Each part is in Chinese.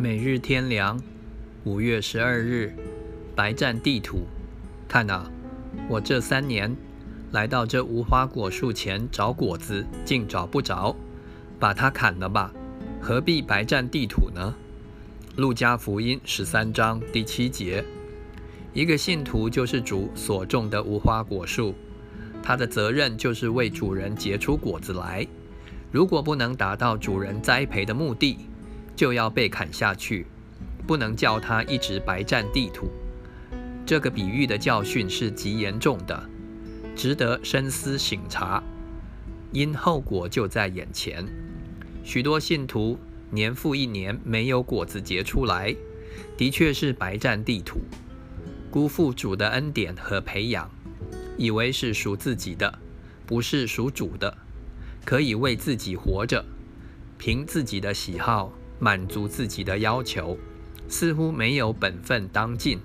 每日天凉，五月十二日，白占地土。看啊，我这三年来到这无花果树前找果子，竟找不着，把它砍了吧，何必白占地土呢？路加福音十三章第七节，一个信徒就是主所种的无花果树，他的责任就是为主人结出果子来。如果不能达到主人栽培的目的，就要被砍下去，不能叫他一直白占地土。这个比喻的教训是极严重的，值得深思醒察，因后果就在眼前。许多信徒年复一年没有果子结出来，的确是白占地土，辜负主的恩典和培养，以为是属自己的，不是属主的，可以为自己活着，凭自己的喜好。满足自己的要求，似乎没有本分当尽，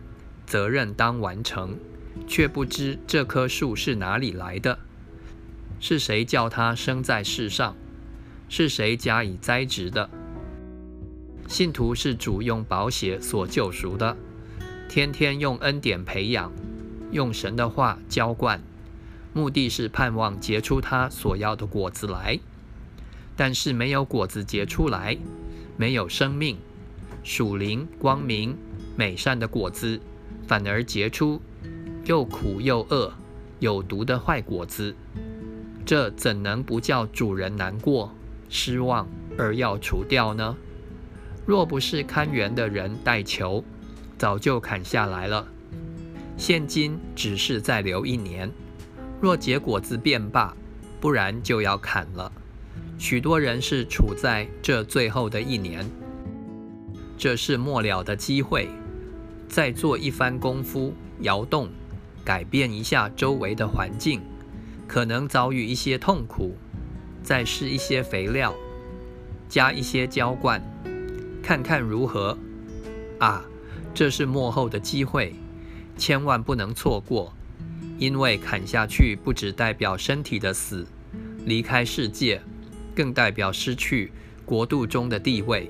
责任当完成，却不知这棵树是哪里来的，是谁叫它生在世上，是谁加以栽植的。信徒是主用宝血所救赎的，天天用恩典培养，用神的话浇灌，目的是盼望结出他所要的果子来。但是没有果子结出来。没有生命，属灵、光明、美善的果子，反而结出又苦又恶、有毒的坏果子。这怎能不叫主人难过、失望而要除掉呢？若不是看园的人带球，早就砍下来了。现今只是再留一年，若结果子便罢，不然就要砍了。许多人是处在这最后的一年，这是末了的机会，再做一番功夫，摇动、改变一下周围的环境，可能遭遇一些痛苦，再施一些肥料，加一些浇灌，看看如何。啊，这是幕后的机会，千万不能错过，因为砍下去不只代表身体的死，离开世界。更代表失去国度中的地位。